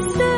It's.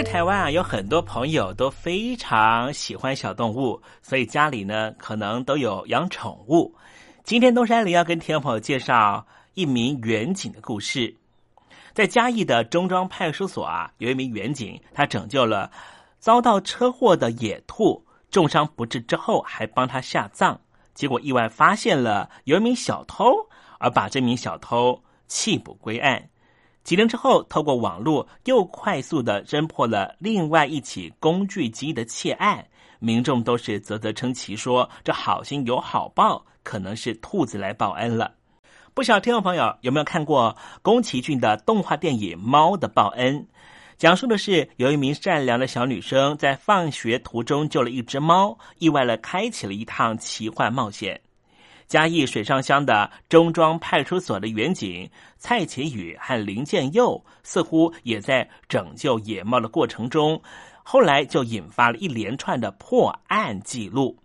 在台湾啊，有很多朋友都非常喜欢小动物，所以家里呢可能都有养宠物。今天东山里要跟听众朋友介绍一名远警的故事。在嘉义的中庄派出所啊，有一名远警，他拯救了遭到车祸的野兔，重伤不治之后，还帮他下葬。结果意外发现了有一名小偷，而把这名小偷弃捕归案。几天之后，透过网络又快速的侦破了另外一起工具机的窃案，民众都是啧啧称奇，说这好心有好报，可能是兔子来报恩了。不少听众朋友有没有看过宫崎骏的动画电影《猫的报恩》？讲述的是有一名善良的小女生在放学途中救了一只猫，意外了开启了一趟奇幻冒险。嘉义水上乡的中庄派出所的员警蔡启宇和林建佑，似乎也在拯救野猫的过程中，后来就引发了一连串的破案记录。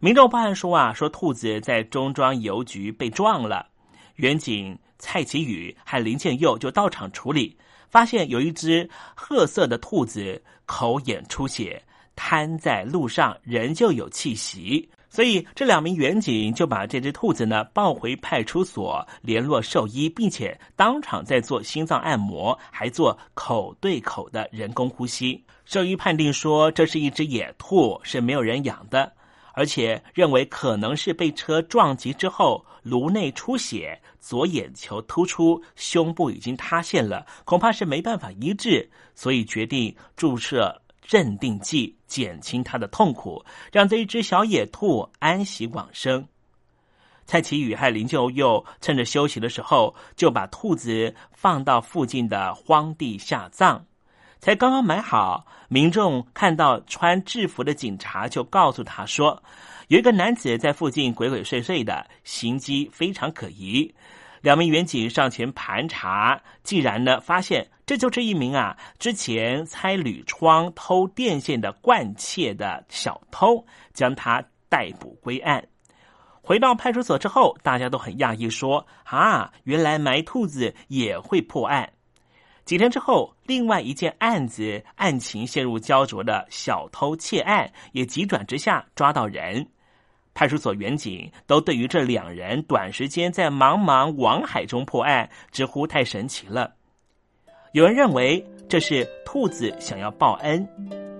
民众报案说啊，说兔子在中庄邮局被撞了，员警蔡启宇和林建佑就到场处理，发现有一只褐色的兔子口眼出血，瘫在路上，仍旧有气息。所以，这两名员警就把这只兔子呢抱回派出所，联络兽医，并且当场在做心脏按摩，还做口对口的人工呼吸。兽医判定说，这是一只野兔，是没有人养的，而且认为可能是被车撞击之后颅内出血，左眼球突出，胸部已经塌陷了，恐怕是没办法医治，所以决定注射。镇定剂减轻他的痛苦，让这一只小野兔安息往生。蔡奇宇和林秀佑趁着休息的时候，就把兔子放到附近的荒地下葬。才刚刚埋好，民众看到穿制服的警察，就告诉他说，有一个男子在附近鬼鬼祟祟的，行迹非常可疑。两名员警上前盘查，竟然呢发现这就是一名啊之前拆铝窗偷电线的惯窃的小偷，将他逮捕归案。回到派出所之后，大家都很讶异，说：“啊，原来埋兔子也会破案。”几天之后，另外一件案子案情陷入焦灼的小偷窃案也急转直下，抓到人。派出所员警都对于这两人短时间在茫茫网海中破案，直呼太神奇了。有人认为这是兔子想要报恩，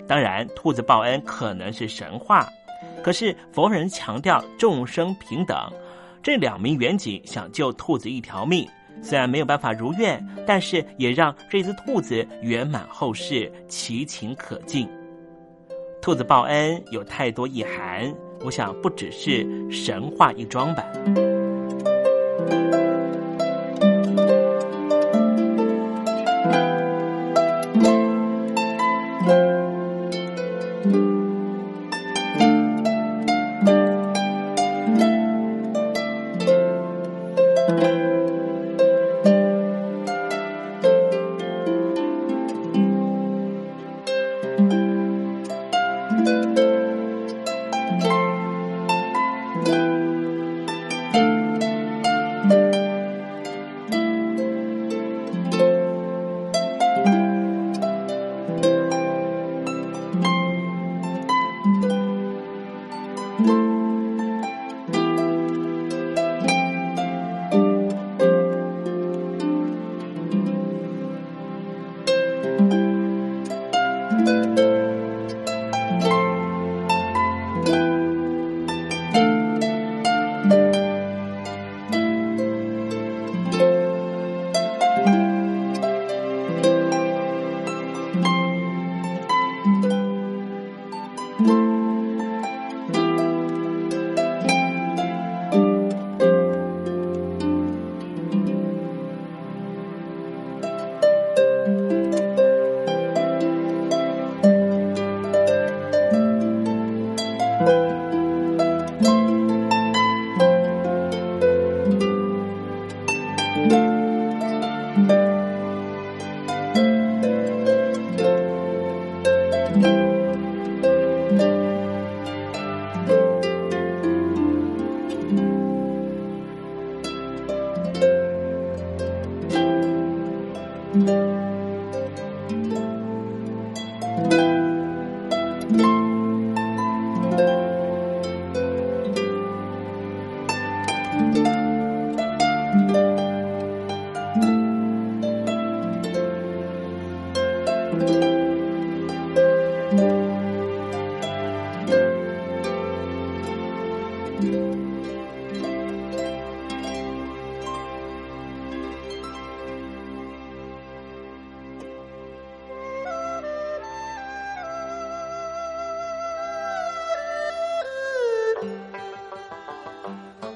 当然，兔子报恩可能是神话。可是佛人强调众生平等，这两名远景想救兔子一条命，虽然没有办法如愿，但是也让这只兔子圆满后世，其情可敬。兔子报恩有太多意涵，我想不只是神话一桩吧。桩吧。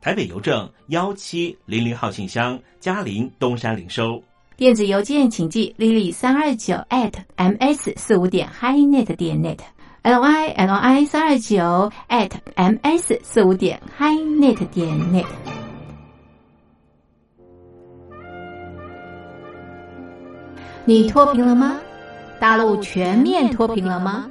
台北邮政幺七零零号信箱，嘉陵东山领收。电子邮件请寄 lily 三二九 at ms 四五点 highnet 点 net，l y l i 三二九 at ms 四五点 highnet 点 net。你脱贫了吗？大陆全面脱贫了吗？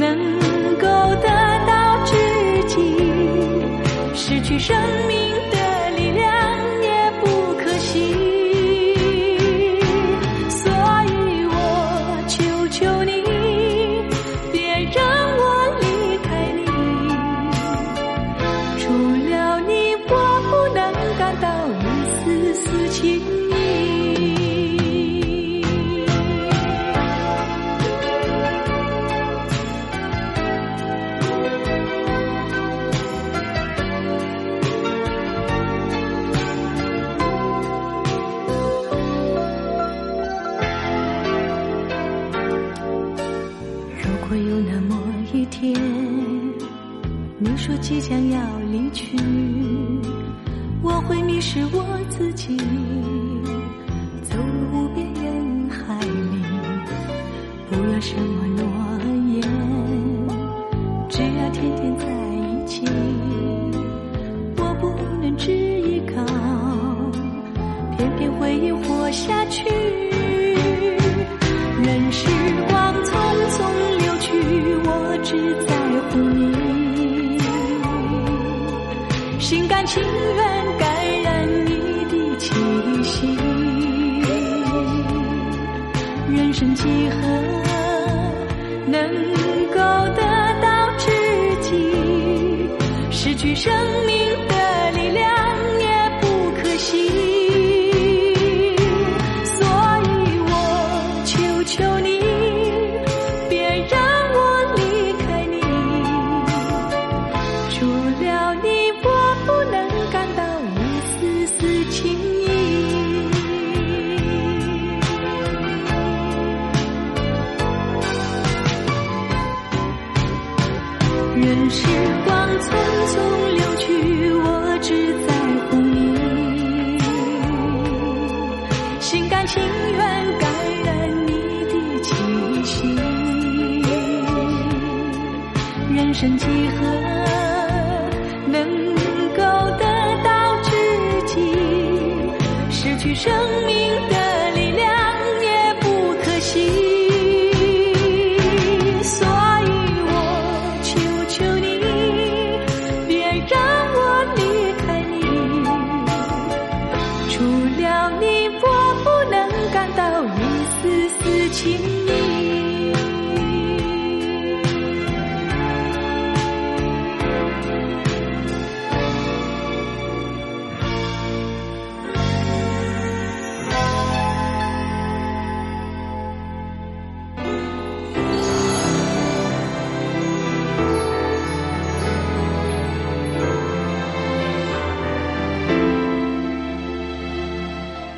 能够得到知己失去生命什么诺言？只要天天在